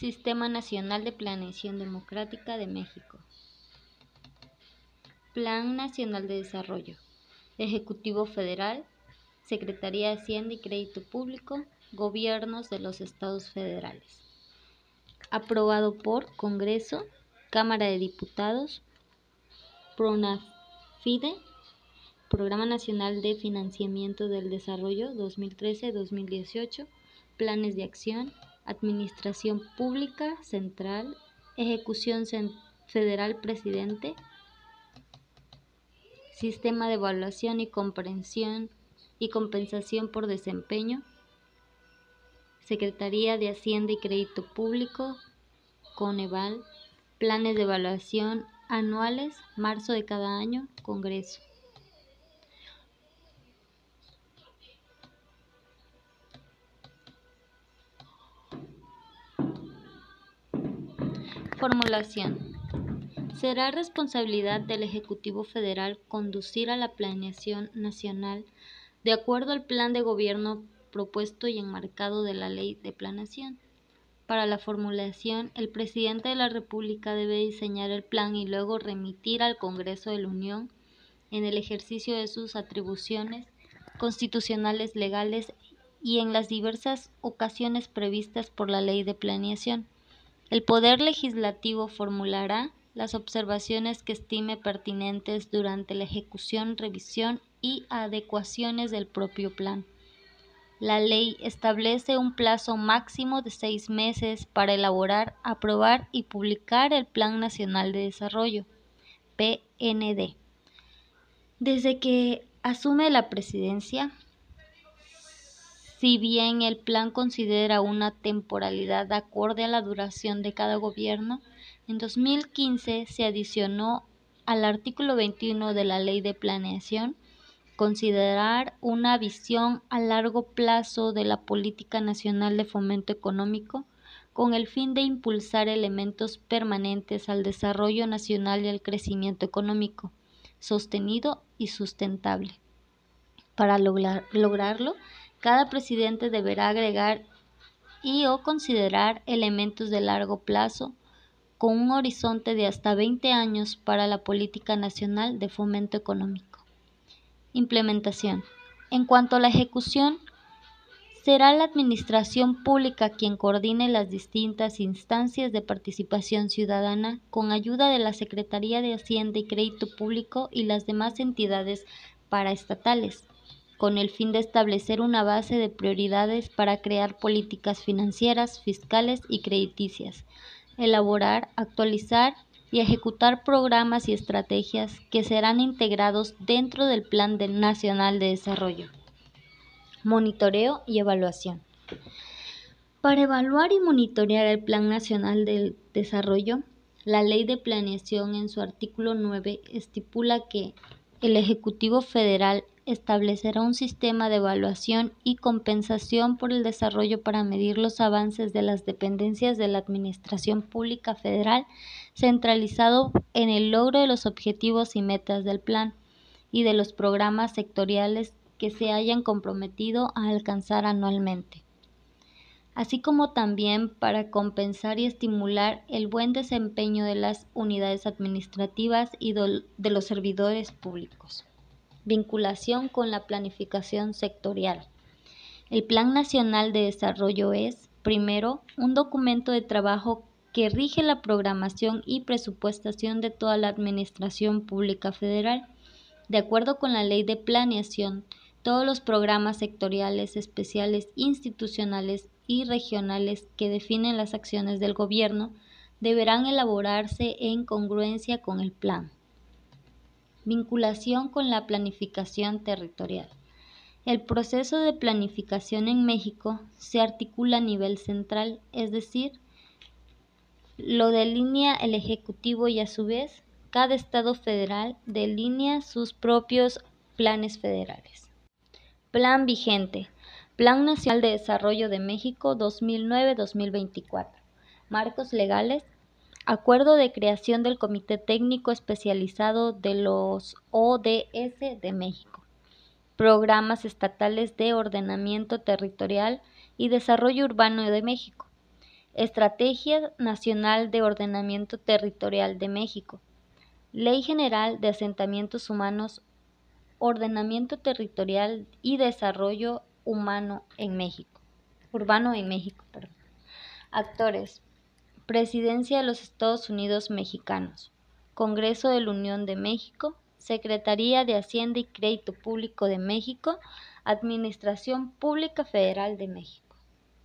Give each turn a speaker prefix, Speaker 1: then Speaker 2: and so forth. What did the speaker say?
Speaker 1: Sistema Nacional de Planeación Democrática de México. Plan Nacional de Desarrollo. Ejecutivo Federal. Secretaría de Hacienda y Crédito Público. Gobiernos de los Estados Federales. Aprobado por Congreso, Cámara de Diputados, PRONAFIDE, Programa Nacional de Financiamiento del Desarrollo 2013-2018, Planes de Acción, Administración Pública Central, Ejecución Federal Presidente, Sistema de Evaluación y Comprensión y Compensación por Desempeño, Secretaría de Hacienda y Crédito Público, Coneval, Planes de Evaluación anuales, marzo de cada año, Congreso. Formulación. Será responsabilidad del Ejecutivo Federal conducir a la planeación nacional de acuerdo al plan de gobierno propuesto y enmarcado de la Ley de Planeación. Para la formulación, el presidente de la República debe diseñar el plan y luego remitir al Congreso de la Unión en el ejercicio de sus atribuciones constitucionales legales y en las diversas ocasiones previstas por la Ley de Planeación. El Poder Legislativo formulará las observaciones que estime pertinentes durante la ejecución, revisión y adecuaciones del propio plan. La ley establece un plazo máximo de seis meses para elaborar, aprobar y publicar el Plan Nacional de Desarrollo, PND. Desde que asume la presidencia, si bien el plan considera una temporalidad acorde a la duración de cada gobierno, en 2015 se adicionó al artículo 21 de la Ley de Planeación considerar una visión a largo plazo de la política nacional de fomento económico con el fin de impulsar elementos permanentes al desarrollo nacional y al crecimiento económico sostenido y sustentable. Para lograrlo, cada presidente deberá agregar y o considerar elementos de largo plazo con un horizonte de hasta 20 años para la política nacional de fomento económico. Implementación. En cuanto a la ejecución, será la Administración Pública quien coordine las distintas instancias de participación ciudadana con ayuda de la Secretaría de Hacienda y Crédito Público y las demás entidades paraestatales con el fin de establecer una base de prioridades para crear políticas financieras, fiscales y crediticias, elaborar, actualizar y ejecutar programas y estrategias que serán integrados dentro del Plan Nacional de Desarrollo. Monitoreo y evaluación. Para evaluar y monitorear el Plan Nacional de Desarrollo, la Ley de Planeación en su artículo 9 estipula que el Ejecutivo Federal establecerá un sistema de evaluación y compensación por el desarrollo para medir los avances de las dependencias de la Administración Pública Federal, centralizado en el logro de los objetivos y metas del plan y de los programas sectoriales que se hayan comprometido a alcanzar anualmente así como también para compensar y estimular el buen desempeño de las unidades administrativas y de los servidores públicos. Vinculación con la planificación sectorial. El Plan Nacional de Desarrollo es, primero, un documento de trabajo que rige la programación y presupuestación de toda la Administración Pública Federal. De acuerdo con la Ley de Planeación, todos los programas sectoriales, especiales, institucionales y regionales que definen las acciones del gobierno deberán elaborarse en congruencia con el plan. Vinculación con la planificación territorial. El proceso de planificación en México se articula a nivel central, es decir, lo delinea el Ejecutivo y a su vez cada Estado federal delinea sus propios planes federales. Plan vigente. Plan Nacional de Desarrollo de México 2009-2024. Marcos legales Acuerdo de creación del Comité Técnico Especializado de los ODS de México. Programas estatales de ordenamiento territorial y desarrollo urbano de México. Estrategia Nacional de Ordenamiento Territorial de México. Ley General de Asentamientos Humanos, Ordenamiento Territorial y Desarrollo Humano en México. Urbano en México, perdón. Actores. Presidencia de los Estados Unidos Mexicanos. Congreso de la Unión de México. Secretaría de Hacienda y Crédito Público de México. Administración Pública Federal de México.